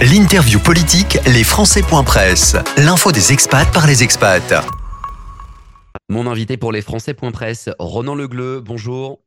L'interview politique, les Presse. L'info des expats par les expats. Mon invité pour les Presse, Ronan Legleux, bonjour.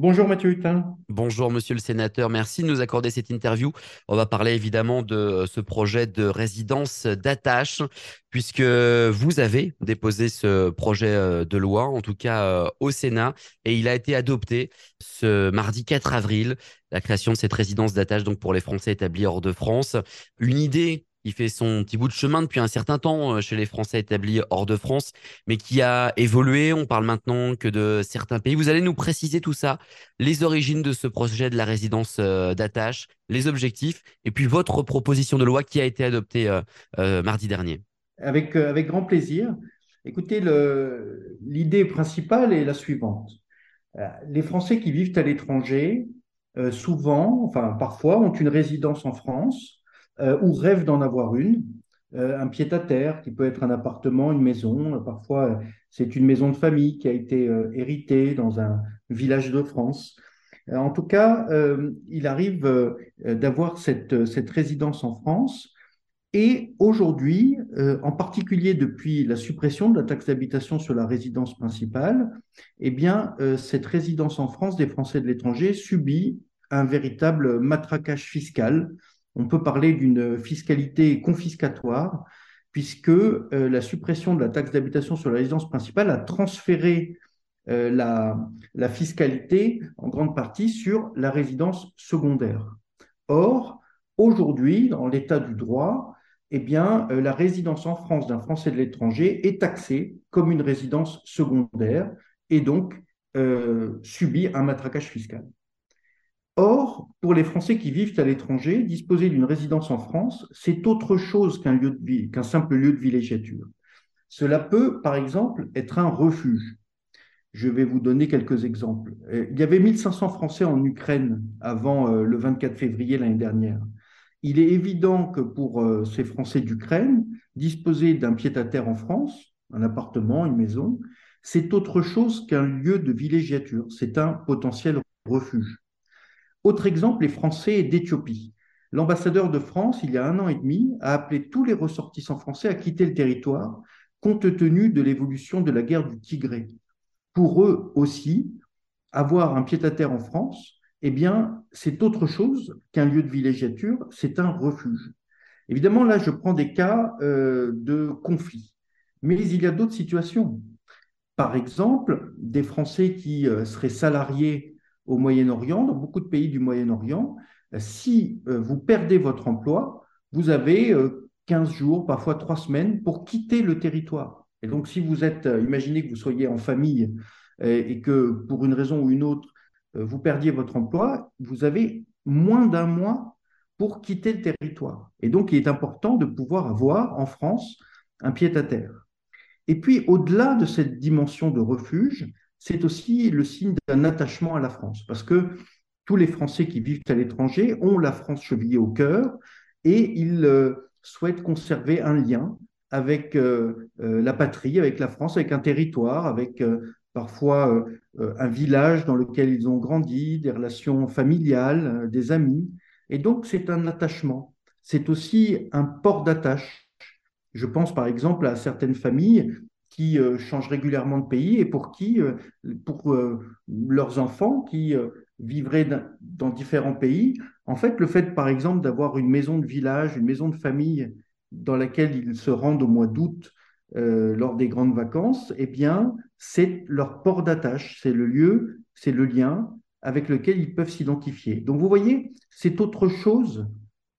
Bonjour Mathieu Hutin. Bonjour Monsieur le Sénateur, merci de nous accorder cette interview. On va parler évidemment de euh, ce projet de résidence d'attache, puisque vous avez déposé ce projet euh, de loi, en tout cas euh, au Sénat, et il a été adopté ce mardi 4 avril, la création de cette résidence d'attache donc pour les Français établis hors de France. Une idée qui fait son petit bout de chemin depuis un certain temps euh, chez les Français établis hors de France, mais qui a évolué. On parle maintenant que de certains pays. Vous allez nous préciser tout ça, les origines de ce projet de la résidence euh, d'attache, les objectifs, et puis votre proposition de loi qui a été adoptée euh, mardi dernier. Avec, avec grand plaisir. Écoutez, l'idée principale est la suivante. Les Français qui vivent à l'étranger, souvent, enfin parfois, ont une résidence en France euh, ou rêvent d'en avoir une. Euh, un pied-à-terre qui peut être un appartement, une maison. Parfois, c'est une maison de famille qui a été euh, héritée dans un village de France. En tout cas, il arrive d'avoir cette, cette, résidence en France. Et aujourd'hui, en particulier depuis la suppression de la taxe d'habitation sur la résidence principale, eh bien, cette résidence en France des Français de l'étranger subit un véritable matraquage fiscal on peut parler d'une fiscalité confiscatoire, puisque euh, la suppression de la taxe d'habitation sur la résidence principale a transféré euh, la, fiscalité en grande partie sur la résidence secondaire. Or, aujourd'hui, dans l'état du droit, eh bien, euh, la résidence en France d'un Français de l'étranger est taxée comme une résidence secondaire et donc subit un matraquage fiscal. Or, pour les Français qui vivent à l'étranger, disposer d'une résidence en France, c'est autre chose qu'un simple lieu de villégiature. Cela peut, par exemple, être un refuge. Je vais vous donner quelques exemples. Euh, il y avait 1500 Français en Ukraine avant euh, le 24 février l'année dernière. Il est évident que pour euh, ces Français d'Ukraine, disposer d'un pied-à-terre en France, un appartement, une maison, c'est autre chose qu'un lieu de villégiature. C'est un potentiel refuge. Autre exemple, les Français d'Éthiopie. L'ambassadeur de France, il y a un an et demi, a appelé tous les ressortissants français à quitter le territoire compte tenu de l'évolution de la guerre du Tigré. Pour eux aussi, avoir un pied-à-terre en France, eh bien, c'est autre chose qu'un lieu de villégiature, c'est un refuge. Évidemment, là, je prends des cas euh, de conflit, mais il y a d'autres situations. Par exemple, des Français qui euh, seraient salariés au Moyen-Orient, dans beaucoup de pays du Moyen-Orient, euh, si euh, vous perdez votre emploi, vous avez 15 euh, jours, parfois 3 semaines pour quitter le territoire. Et donc, si vous êtes, imaginez que vous soyez en famille et que pour une raison ou une autre, vous perdiez votre emploi, vous avez moins d'un mois pour quitter le territoire. Et donc, il est important de pouvoir avoir en France un pied-à-terre. Et puis, au-delà de cette dimension de refuge, c'est aussi le signe d'un attachement à la France, parce que tous les Français qui vivent à l'étranger ont la France chevillée au cœur et ils euh, souhaitent conserver un lien avec euh, euh, la patrie, avec la France, avec un territoire, avec parfois un village dans lequel ils ont grandi, des relations familiales, des amis. Et donc, c'est un attachement. C'est aussi un port d'attache. Je pense par exemple à certaines familles qui euh, changent régulièrement de pays et pour qui, euh, pour euh, leurs enfants qui vivraient dans différents pays, en fait, le fait, par exemple, d'avoir une maison de village, une maison de famille dans laquelle ils se rendent au mois d'août lors des grandes vacances, eh bien, c'est leur port d'attache, c'est le lieu, c'est le lien avec lequel ils peuvent s'identifier. Donc, vous voyez, c'est autre chose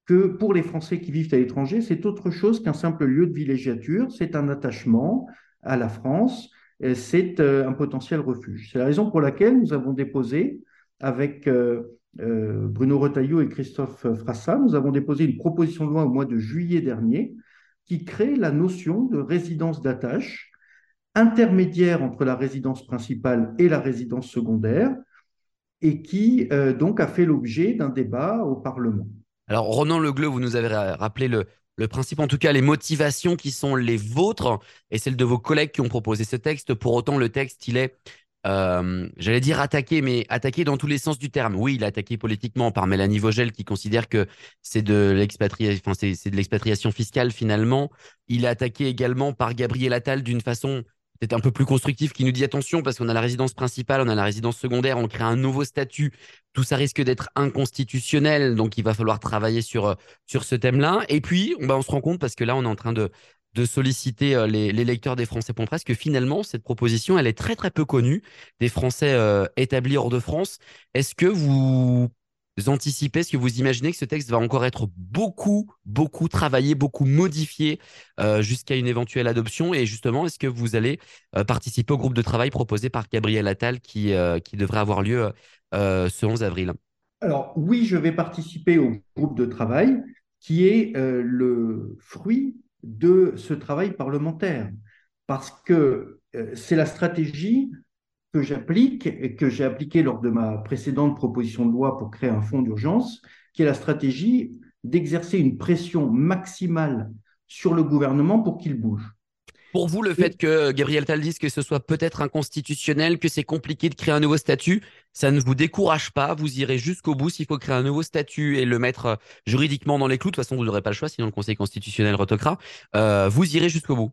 que pour les Français qui vivent à l'étranger, c'est autre chose qu'un simple lieu de villégiature, c'est un attachement, à la France, c'est euh, un potentiel refuge. C'est la raison pour laquelle nous avons déposé avec euh, euh, Bruno Retailleau et Christophe Frassa, nous avons déposé une proposition de loi au mois de juillet dernier qui crée la notion de résidence d'attache intermédiaire entre la résidence principale et la résidence secondaire et qui donc a fait l'objet d'un débat au Parlement. Alors Ronan Legleux, vous nous avez rappelé le, le principe, en tout cas les motivations qui sont les vôtres et celles de vos collègues qui ont proposé ce texte. Pour autant, le texte, il est euh, j'allais dire attaquer, mais attaquer dans tous les sens du terme. Oui, il a attaqué politiquement par Mélanie Vogel qui considère que c'est de l'expatriation, c'est de l'expatriation fiscale finalement. Il a attaqué également par Gabriel Attal d'une façon peut-être un peu plus constructive qui nous dit attention parce qu'on a la résidence principale, on a la résidence secondaire, on crée un nouveau statut. Tout ça risque d'être inconstitutionnel, donc il va falloir travailler sur, sur ce thème-là. Et puis, on, bah, on se rend compte parce que là, on est en train de, de solliciter euh, les, lecteurs des Français Presse que finalement, cette proposition, elle est très très peu connue des Français euh, établis hors de France. Est-ce que vous anticipez, est-ce que vous imaginez que ce texte va encore être beaucoup, beaucoup travaillé, beaucoup modifié euh, jusqu'à une éventuelle adoption. Et justement, est-ce que vous allez participer au groupe de travail proposé par Gabriel Attal qui, qui devrait avoir lieu ce 11 avril? Alors oui, je vais participer au groupe de travail qui est le fruit de ce travail parlementaire, parce que euh, c'est la stratégie que j'applique et que j'ai appliquée lors de ma précédente proposition de loi pour créer un fonds d'urgence, qui est la stratégie d'exercer une pression maximale sur le gouvernement pour qu'il bouge. Pour vous, le fait que Gabriel Tal dise que ce soit peut-être inconstitutionnel, que c'est compliqué de créer un nouveau statut, ça ne vous décourage pas. Vous irez jusqu'au bout. S'il faut créer un nouveau statut et le mettre euh, juridiquement dans les clous, de toute façon, vous n'aurez pas le choix, sinon le Conseil constitutionnel retoquera. Euh, vous irez jusqu'au bout.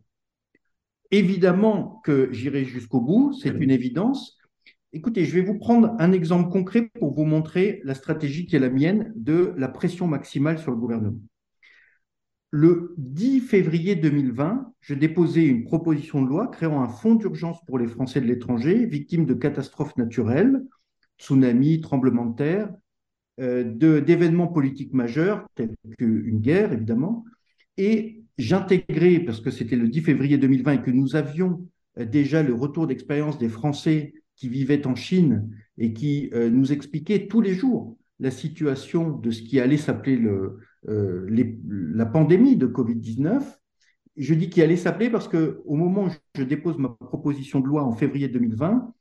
Évidemment que j'irai jusqu'au bout, c'est une évidence. Écoutez, je vais vous prendre un exemple concret pour vous montrer la stratégie qui est la mienne de la pression maximale sur le gouvernement. Le 10 février 2020, je déposais une proposition de loi créant un fonds d'urgence pour les Français de l'étranger victimes de catastrophes naturelles, tsunamis, tremblements de terre, euh, d'événements politiques majeurs, tels qu'une guerre évidemment, et j'intégrais, parce que c'était le 10 février 2020 et que nous avions euh, déjà le retour d'expérience des Français qui vivaient en Chine et qui euh, nous expliquaient tous les jours la situation de ce qui allait s'appeler le, euh, la pandémie de Covid-19. Je dis qu'il allait s'appeler parce que au moment où je dépose ma proposition de loi en février 2020,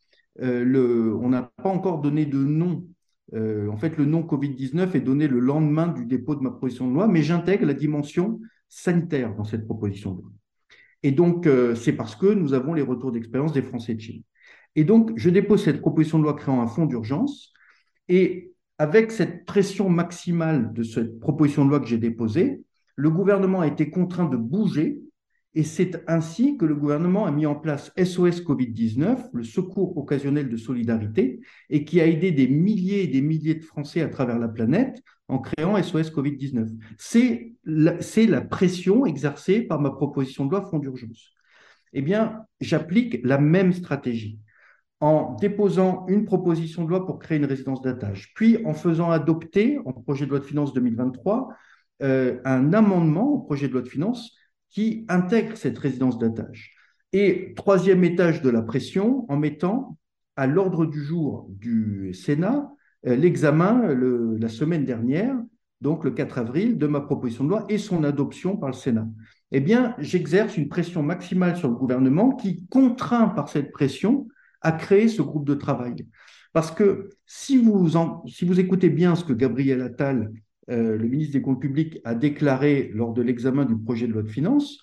euh, le, on n'a pas encore donné de nom. En fait, le nom Covid-19 est donné le lendemain du dépôt de ma proposition de loi, mais j'intègre la dimension sanitaire dans cette proposition de loi. Et donc, c'est parce que nous avons les retours d'expérience des Français de Chine. Et donc, je dépose cette proposition de loi créant un fonds d'urgence. Et avec cette pression maximale de cette proposition de loi que j'ai déposée, le gouvernement a été contraint de bouger et c'est ainsi que le gouvernement a mis en place SOS Covid-19, le secours occasionnel de solidarité, et qui a aidé des milliers et des milliers de Français à travers la planète en créant SOS Covid-19. C'est la, pression exercée par ma proposition de loi Fonds d'urgence. Eh bien, j'applique la même stratégie en déposant une proposition de loi pour créer une résidence d'attache, puis en faisant adopter, en projet de loi de finances 2023, euh, un amendement au projet de loi de finances qui intègre cette résidence d'attache. Et troisième étage de la pression, en mettant à l'ordre du jour du Sénat euh, l'examen la semaine dernière, donc le 4 avril, de ma proposition de loi et son adoption par le Sénat. Eh bien, j'exerce une pression maximale sur le gouvernement qui contraint par cette pression à créer ce groupe de travail. Parce que si vous, écoutez bien ce que Gabriel Attal, euh, le ministre des Comptes publics, a déclaré lors de l'examen du projet de loi de finances,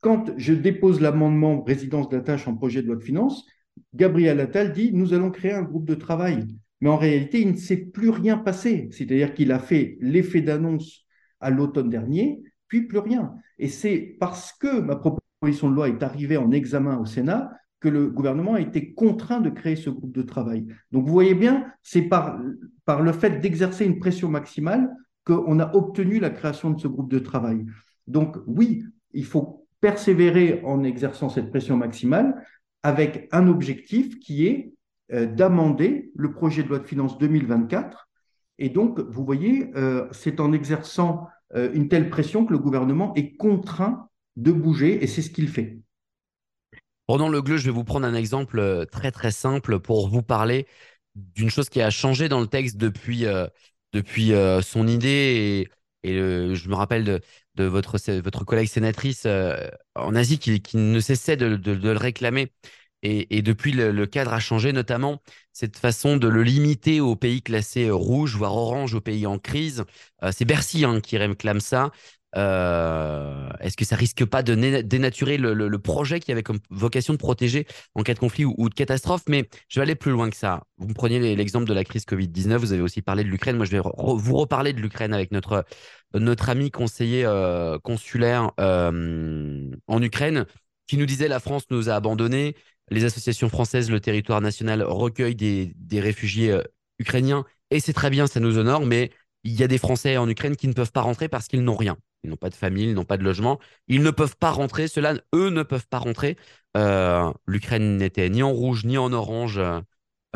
quand je dépose l'amendement résidence d'attache en projet de loi de finances, Gabriel Attal dit nous allons créer un groupe de travail. Mais en réalité, il ne s'est plus rien passé. C'est-à-dire qu'il a fait l'effet d'annonce à l'automne dernier, puis plus rien. Et c'est parce que ma proposition de loi est arrivée en examen au Sénat que le gouvernement a été contraint de créer ce groupe de travail. Donc vous voyez bien, c'est par, par le fait d'exercer une pression maximale qu'on a obtenu la création de ce groupe de travail. Donc oui, il faut persévérer en exerçant cette pression maximale avec un objectif qui est d'amender le projet de loi de finances 2024. Et donc, vous voyez, euh, c'est en exerçant euh, une telle pression que le gouvernement est contraint de bouger, et c'est ce qu'il fait. Pendant le gleu, je vais vous prendre un exemple euh, très très simple pour vous parler d'une chose qui a changé dans le texte depuis, euh, depuis euh, son idée. Et, je me rappelle de, votre, votre collègue sénatrice en Asie qui, ne cessait de le réclamer. Et, depuis, le, cadre a changé, notamment cette façon de le limiter aux pays classés rouge, voire orange, aux pays en crise. C'est Bercy hein, qui réclame ça. euh, est-ce que ça risque pas de dénaturer le, projet qui avait comme vocation de protéger en cas de conflit ou, de catastrophe? Mais je vais aller plus loin que ça. Vous me preniez l'exemple de la crise Covid-19, vous avez aussi parlé de l'Ukraine. Moi, je vais vous reparler de l'Ukraine avec notre, notre ami conseiller euh, consulaire euh, en Ukraine qui nous disait la France nous a abandonnés. Les associations françaises, le territoire national recueillent des, réfugiés ukrainiens et c'est très bien, ça nous honore, mais il y a des Français en Ukraine qui ne peuvent pas rentrer parce qu'ils n'ont rien. Ils n'ont pas de famille, ils n'ont pas de logement. Ils ne peuvent pas rentrer. Ceux-là, eux, ne peuvent pas rentrer. Euh, L'Ukraine n'était ni en rouge ni en orange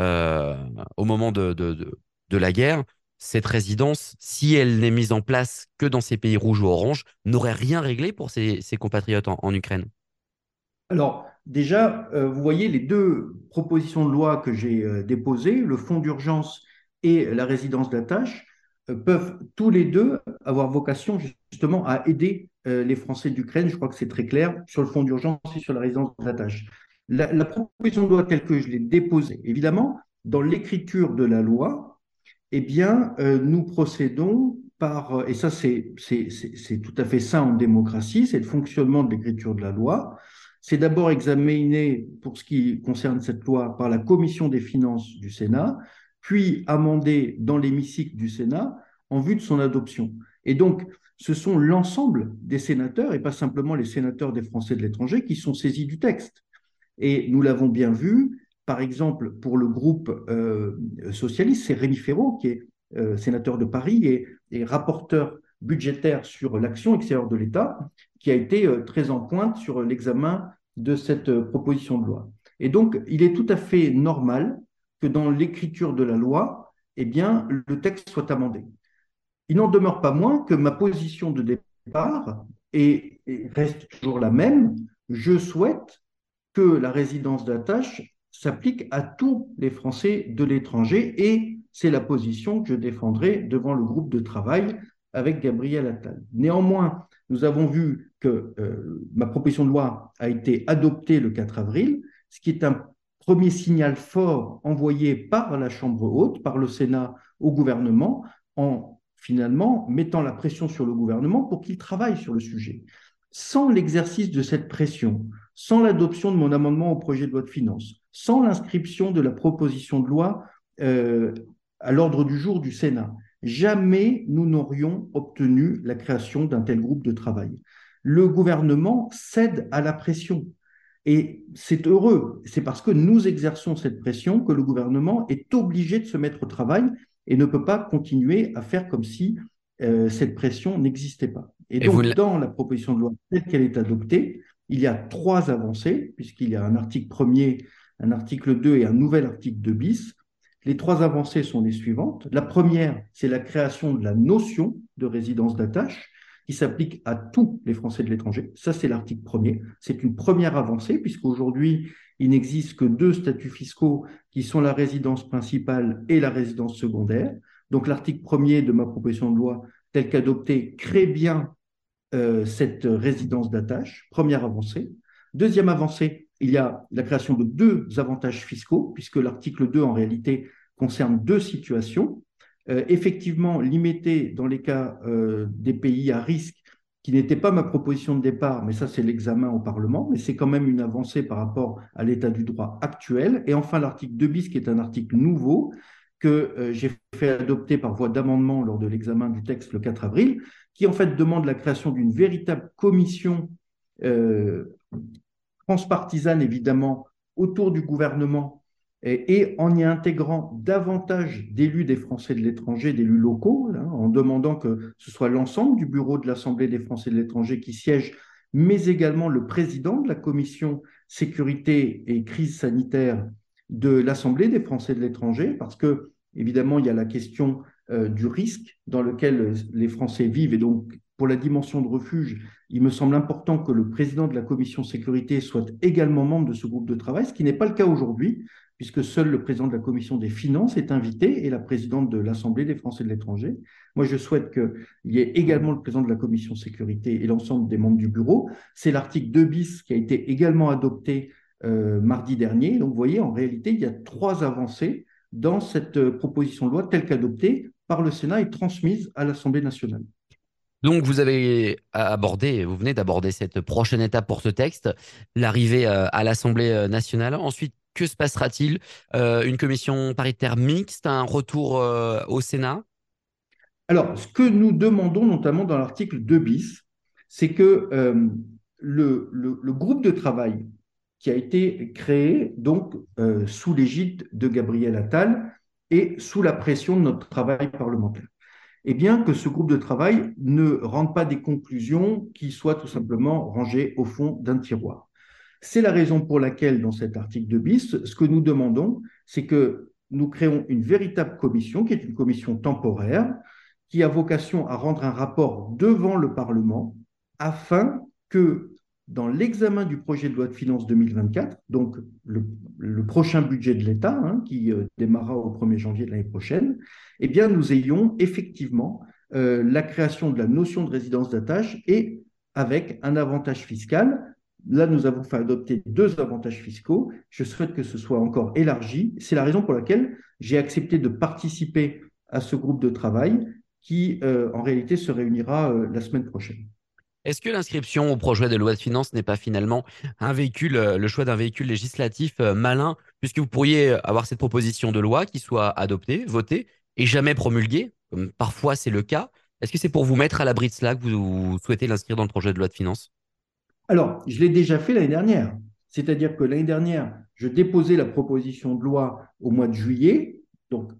euh, au moment de, de, la guerre. Cette résidence, si elle n'est mise en place que dans ces pays rouges ou oranges, n'aurait rien réglé pour ses, compatriotes en, Ukraine. Alors, déjà, euh, vous voyez les deux propositions de loi que j'ai déposées, le fonds d'urgence et la résidence d'attache peuvent tous les deux avoir vocation justement à aider euh, les Français d'Ukraine. Je crois que c'est très clair sur le fonds d'urgence et sur la résidence d'attache. La, la proposition de loi telle que je l'ai déposée, évidemment, dans l'écriture de la loi, eh bien, euh, nous procédons par, et ça c'est tout à fait ça en démocratie, c'est le fonctionnement de l'écriture de la loi. C'est d'abord examiné, pour ce qui concerne cette loi, par la commission des finances du Sénat, puis amendé dans l'hémicycle du Sénat en vue de son adoption. Et donc, ce sont l'ensemble des sénateurs, et pas simplement les sénateurs des Français de l'étranger, qui sont saisis du texte. Et nous l'avons bien vu, par exemple, pour le groupe euh, socialiste, c'est Rémi Ferraud, qui est euh, sénateur de Paris et, et, rapporteur budgétaire sur l'action extérieure de l'État, qui a été euh, très en pointe sur l'examen de cette proposition de loi. Et donc, il est tout à fait normal que dans l'écriture de la loi, eh bien, le texte soit amendé. Il n'en demeure pas moins que ma position de départ est, reste toujours la même. Je souhaite que la résidence d'attache s'applique à tous les Français de l'étranger et c'est la position que je défendrai devant le groupe de travail avec Gabriel Attal. Néanmoins, nous avons vu que euh, ma proposition de loi a été adoptée le 4 avril, ce qui est un premier signal fort envoyé par la Chambre haute, par le Sénat au gouvernement, en finalement mettant la pression sur le gouvernement pour qu'il travaille sur le sujet. Sans l'exercice de cette pression, sans l'adoption de mon amendement au projet de loi de finances, sans l'inscription de la proposition de loi euh, à l'ordre du jour du Sénat, jamais nous n'aurions obtenu la création d'un tel groupe de travail. Le gouvernement cède à la pression. Et c'est heureux, c'est parce que nous exerçons cette pression que le gouvernement est obligé de se mettre au travail et ne peut pas continuer à faire comme si euh, cette pression n'existait pas. Et, donc, dans la proposition de loi telle qu'elle est adoptée, il y a trois avancées, puisqu'il y a un article premier, un article 2 et un nouvel article 2 bis. Les trois avancées sont les suivantes. La première, c'est la création de la notion de résidence d'attache qui s'applique à tous les Français de l'étranger. Ça, c'est l'article premier. C'est une première avancée, puisqu'aujourd'hui, il n'existe que deux statuts fiscaux qui sont la résidence principale et la résidence secondaire. Donc, l'article premier de ma proposition de loi, tel qu'adopté, crée bien euh, cette résidence d'attache. Première avancée. Deuxième avancée, il y a la création de deux avantages fiscaux, puisque l'article 2, en réalité, concerne deux situations. Euh, effectivement limité dans les cas euh, des pays à risque, qui n'était pas ma proposition de départ, mais ça c'est l'examen au Parlement, mais c'est quand même une avancée par rapport à l'état du droit actuel. Et enfin l'article 2 bis, qui est un article nouveau, que euh, j'ai fait adopter par voie d'amendement lors de l'examen du texte le 4 avril, qui en fait demande la création d'une véritable commission transpartisane, évidemment, autour du gouvernement et, en y intégrant davantage d'élus des Français de l'étranger, d'élus locaux, en demandant que ce soit l'ensemble du bureau de l'Assemblée des Français de l'étranger qui siège, mais également le président de la commission sécurité et crise sanitaire de l'Assemblée des Français de l'étranger, parce que évidemment il y a la question euh, du risque dans lequel les Français vivent, et donc pour la dimension de refuge, il me semble important que le président de la commission sécurité soit également membre de ce groupe de travail, ce qui n'est pas le cas aujourd'hui puisque seul le président de la commission des finances est invité et la présidente de l'Assemblée des Français de l'étranger. Moi, je souhaite qu'il y ait également le président de la commission sécurité et l'ensemble des membres du bureau. C'est l'article 2 bis qui a été également adopté euh, mardi dernier. Donc, vous voyez, en réalité, il y a trois avancées dans cette euh, proposition de loi telle qu'adoptée par le Sénat et transmise à l'Assemblée nationale. Donc, vous avez abordé, vous venez d'aborder cette prochaine étape pour ce texte, l'arrivée euh, à l'Assemblée nationale. Ensuite, que se passera-t-il? Euh, Une commission paritaire mixte, un retour euh, au Sénat? Alors, ce que nous demandons notamment dans l'article 2 bis, c'est que euh, le, groupe de travail qui a été créé donc sous l'égide de Gabriel Attal et sous la pression de notre travail parlementaire, eh bien que ce groupe de travail ne rende pas des conclusions qui soient tout simplement rangées au fond d'un tiroir. C'est la raison pour laquelle, dans cet article 2 bis, ce que nous demandons, c'est que nous créons une véritable commission, qui est une commission temporaire, qui a vocation à rendre un rapport devant le Parlement afin que dans l'examen du projet de loi de finances 2024, donc le, prochain budget de l'État, hein, qui euh, démarrera au 1er janvier de l'année prochaine, eh nous ayons effectivement euh, la création de la notion de résidence d'attache et avec un avantage fiscal. Là, nous avons fait adopter deux avantages fiscaux. Je souhaite que ce soit encore élargi. C'est la raison pour laquelle j'ai accepté de participer à ce groupe de travail qui, euh, en réalité, se réunira euh, la semaine prochaine. Est-ce que l'inscription au projet de loi de finances n'est pas finalement un véhicule, euh, le choix d'un véhicule législatif malin, puisque vous pourriez avoir cette proposition de loi qui soit adoptée, votée et jamais promulguée, comme parfois c'est le cas? Est-ce que c'est pour vous mettre à l'abri de cela que vous souhaitez l'inscrire dans le projet de loi de finances? Alors, je l'ai déjà fait l'année dernière. C'est-à-dire que l'année dernière, je déposais la proposition de loi au mois de juillet, donc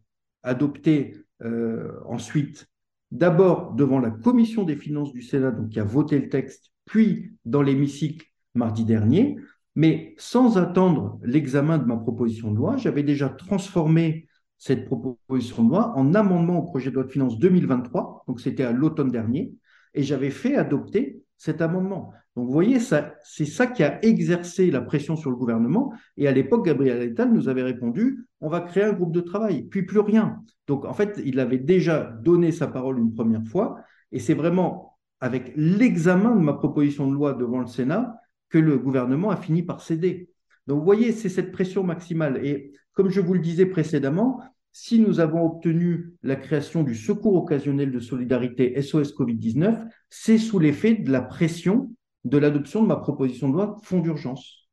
adoptée euh, ensuite d'abord devant la commission des finances du Sénat, donc qui a voté le texte, puis dans l'hémicycle mardi dernier, mais sans attendre l'examen de ma proposition de loi, j'avais déjà transformé cette proposition de loi en amendement au projet de loi de finances 2023, donc c'était à l'automne dernier, et j'avais fait adopter cet amendement. Donc vous voyez, c'est ça qui a exercé la pression sur le gouvernement. Et à l'époque, Gabriel Attal nous avait répondu, on va créer un groupe de travail, puis plus rien. Donc en fait, il avait déjà donné sa parole une première fois. Et c'est vraiment avec l'examen de ma proposition de loi devant le Sénat que le gouvernement a fini par céder. Donc vous voyez, c'est cette pression maximale. Et comme je vous le disais précédemment, si nous avons obtenu la création du secours occasionnel de solidarité SOS Covid-19, c'est sous l'effet de la pression de l'adoption de ma proposition de loi fonds d'urgence.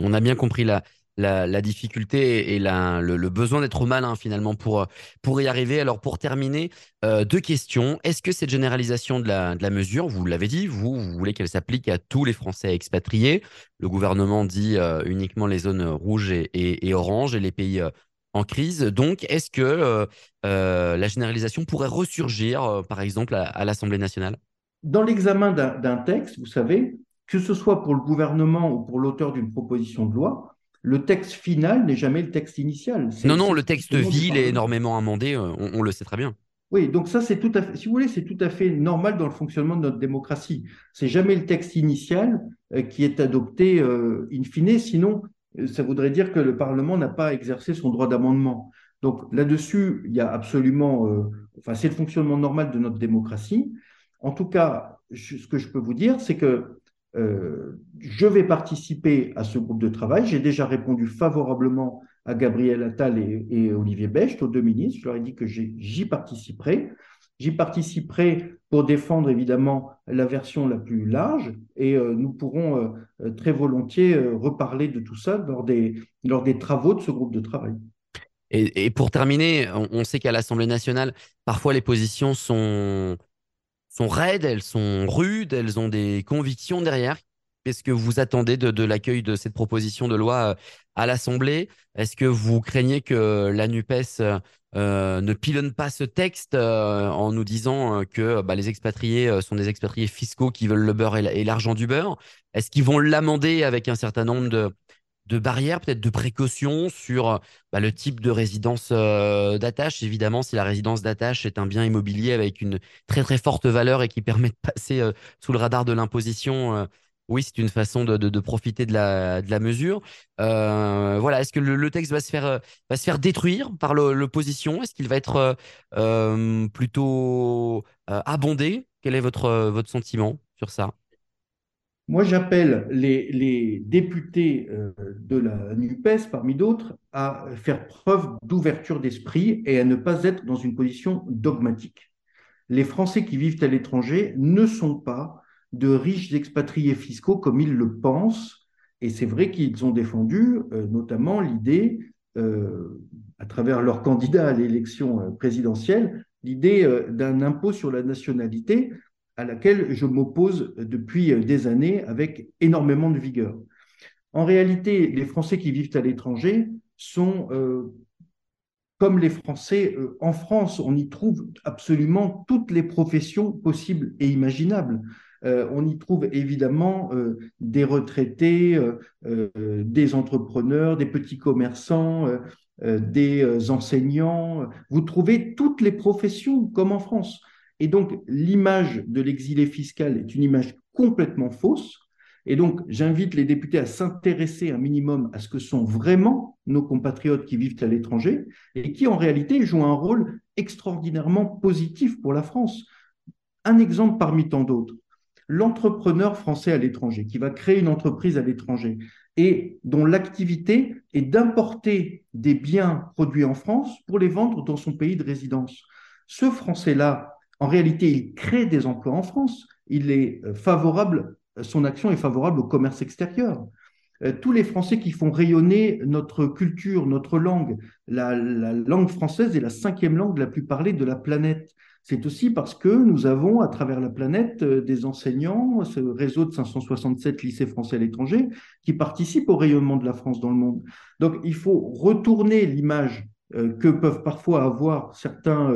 On a bien compris la, difficulté et le, besoin d'être malin finalement pour, y arriver. Alors pour terminer, euh, deux questions. Est-ce que cette généralisation de la, mesure, vous l'avez dit, vous, vous voulez qu'elle s'applique à tous les Français expatriés? Le gouvernement dit euh, uniquement les zones rouges et, et, et oranges et les pays euh, en crise. Donc, est-ce que euh, euh, la généralisation pourrait ressurgir, euh, par exemple, à, à l'Assemblée nationale? Dans l'examen d'un texte, vous savez, que ce soit pour le gouvernement ou pour l'auteur d'une proposition de loi, le texte final n'est jamais le texte initial. Non, non, le texte ville est énormément amendé, on, on le sait très bien. Oui, donc ça, c'est tout à fait, si vous voulez, c'est tout à fait normal dans le fonctionnement de notre démocratie. C'est jamais le texte initial euh, qui est adopté euh, in fine, sinon ça voudrait dire que le Parlement n'a pas exercé son droit d'amendement. Donc là-dessus, il y a absolument, euh, enfin, c'est le fonctionnement normal de notre démocratie. En tout cas, ce que je peux vous dire, c'est que euh, je vais participer à ce groupe de travail. J'ai déjà répondu favorablement à Gabriel Attal et, et Olivier Becht, aux deux ministres. Je leur ai dit que j'y participerai. J'y participerai pour défendre évidemment la version la plus large et euh, nous pourrons euh, euh, très volontiers reparler de tout ça lors des, lors des travaux de ce groupe de travail. Et, et pour terminer, on, on sait qu'à l'Assemblée nationale, parfois les positions sont, sont raides, elles sont rudes, elles ont des convictions derrière. Qu'est-ce que vous attendez de, l'accueil de cette proposition de loi euh, à l'Assemblée? Est-ce que vous craignez que la NUPES euh, ne pilonne pas ce texte euh, en nous disant que bah, les expatriés sont des expatriés fiscaux qui veulent le beurre et la- et l'argent du beurre? Est-ce qu'ils vont l'amender avec un certain nombre de, de barrières, peut-être de précautions sur bah, le type de résidence d'attache? Évidemment, si la résidence d'attache est un bien immobilier avec une très très forte valeur et qui permet de passer sous le radar de l'imposition, oui, c'est une façon de, profiter de la, mesure. Euh, voilà, est-ce que le, texte va se faire, euh, détruire par l'opposition? Est-ce qu'il va être euh, plutôt abondé? Quel est votre, sentiment sur ça? Moi, j'appelle les, députés de la NUPES, parmi d'autres, à faire preuve d'ouverture d'esprit et à ne pas être dans une position dogmatique. les Français qui vivent à l'étranger ne sont pas de riches expatriés fiscaux comme ils le pensent. Et c'est vrai qu'ils ont défendu euh, notamment l'idée, euh, à travers leur candidat à l'élection euh, présidentielle, l'idée d'un impôt sur la nationalité à laquelle je m'oppose depuis des années avec énormément de vigueur. En réalité, les Français qui vivent à l'étranger sont comme les Français en France, on y trouve absolument toutes les professions possibles et imaginables. Euh, on y trouve évidemment euh, des retraités, des entrepreneurs, des petits commerçants, des enseignants. Vous trouvez toutes les professions comme en France. Et donc l'image de l'exilé fiscal est une image complètement fausse. Et donc, j'invite les députés à s'intéresser un minimum à ce que sont vraiment nos compatriotes qui vivent à l'étranger et qui, en réalité, jouent un rôle extraordinairement positif pour la France. Un exemple parmi tant d'autres. L'entrepreneur français à l'étranger qui va créer une entreprise à l'étranger et dont l'activité est d'importer des biens produits en France pour les vendre dans son pays de résidence. Ce Français-là, en réalité, il crée des emplois en France. Il est euh, favorable son action est favorable au commerce extérieur. Euh, tous les Français qui font rayonner notre culture, notre langue, la, langue française est la cinquième langue la plus parlée de la planète. C'est aussi parce que nous avons à travers la planète euh, des enseignants, ce réseau de 567 lycées français à l'étranger, qui participent au rayonnement de la France dans le monde. Donc il faut retourner l'image euh, que peuvent parfois avoir certains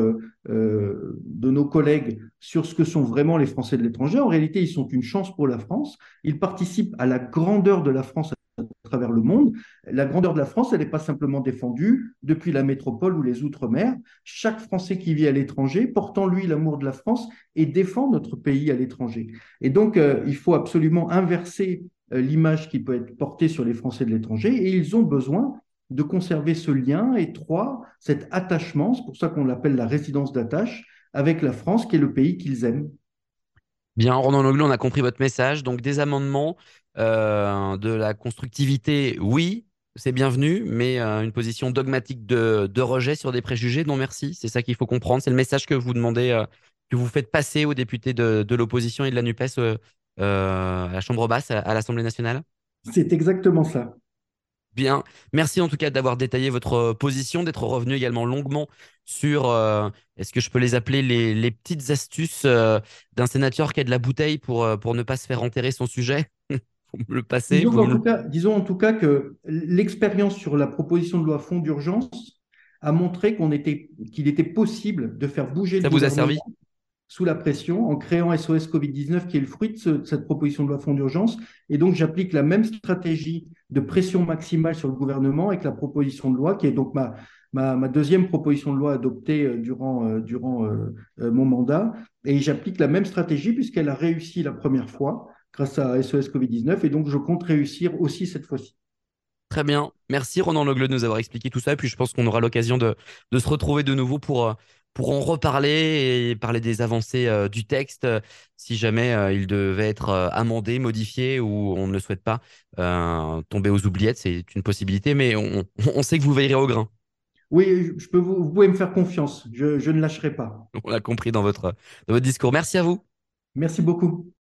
euh, de nos collègues sur ce que sont vraiment les Français de l'étranger. En réalité, ils sont une chance pour la France. Ils participent à la grandeur de la France à travers le monde. La grandeur de la France, elle n'est pas simplement défendue depuis la métropole ou les Outre-mer. Chaque Français qui vit à l'étranger, portant lui l'amour de la France et défend notre pays à l'étranger. Et donc, il faut absolument inverser l'image qui peut être portée sur les Français de l'étranger et ils ont besoin de conserver ce lien étroit, cet attachement, c'est pour ça qu'on l'appelle la résidence d'attache, avec la France, qui est le pays qu'ils aiment. Bien, Ronan Loglou, on a compris votre message. Donc, des amendements, euh, de la constructivité, oui, c'est bienvenu, mais euh, une position dogmatique de, rejet sur des préjugés, non merci. C'est ça qu'il faut comprendre. C'est le message que vous demandez, euh, que vous faites passer aux députés de, l'opposition et de la NUPES à la Chambre basse, à l'Assemblée nationale? C'est exactement ça. Bien, merci en tout cas d'avoir détaillé votre position, d'être revenu également longuement sur, euh, est-ce que je peux les appeler les, petites astuces euh, d'un sénateur qui a de la bouteille pour, pour ne pas se faire enterrer son sujet? Me le passez disons, en tout cas, disons en tout cas que l'expérience sur la proposition de loi fond d'urgence a montré qu'on était, qu'il était possible de faire bouger Ça vous a servi? sous la pression en créant SOS Covid-19 qui est le fruit de, cette proposition de loi fond d'urgence. Et donc, j'applique la même stratégie de pression maximale sur le gouvernement avec la proposition de loi qui est donc ma, ma, deuxième proposition de loi adoptée euh, durant, euh, durant euh, mon mandat. Et j'applique la même stratégie puisqu'elle a réussi la première fois grâce à SOS Covid-19. Et donc, je compte réussir aussi cette fois-ci. Très bien. Merci Ronan Logle de nous avoir expliqué tout ça. Et puis je pense qu'on aura l'occasion de, de, se retrouver de nouveau pour, pour en reparler et parler des avancées euh, du texte euh, si jamais euh, il devait être amendé, modifié ou on ne le souhaite pas tomber aux oubliettes. C'est une possibilité, mais on, sait que vous veillerez au grain. Oui, je peux vous, pouvez me faire confiance. Je, je, ne lâcherai pas. On l'a compris dans votre, dans votre discours. Merci à vous. Merci beaucoup.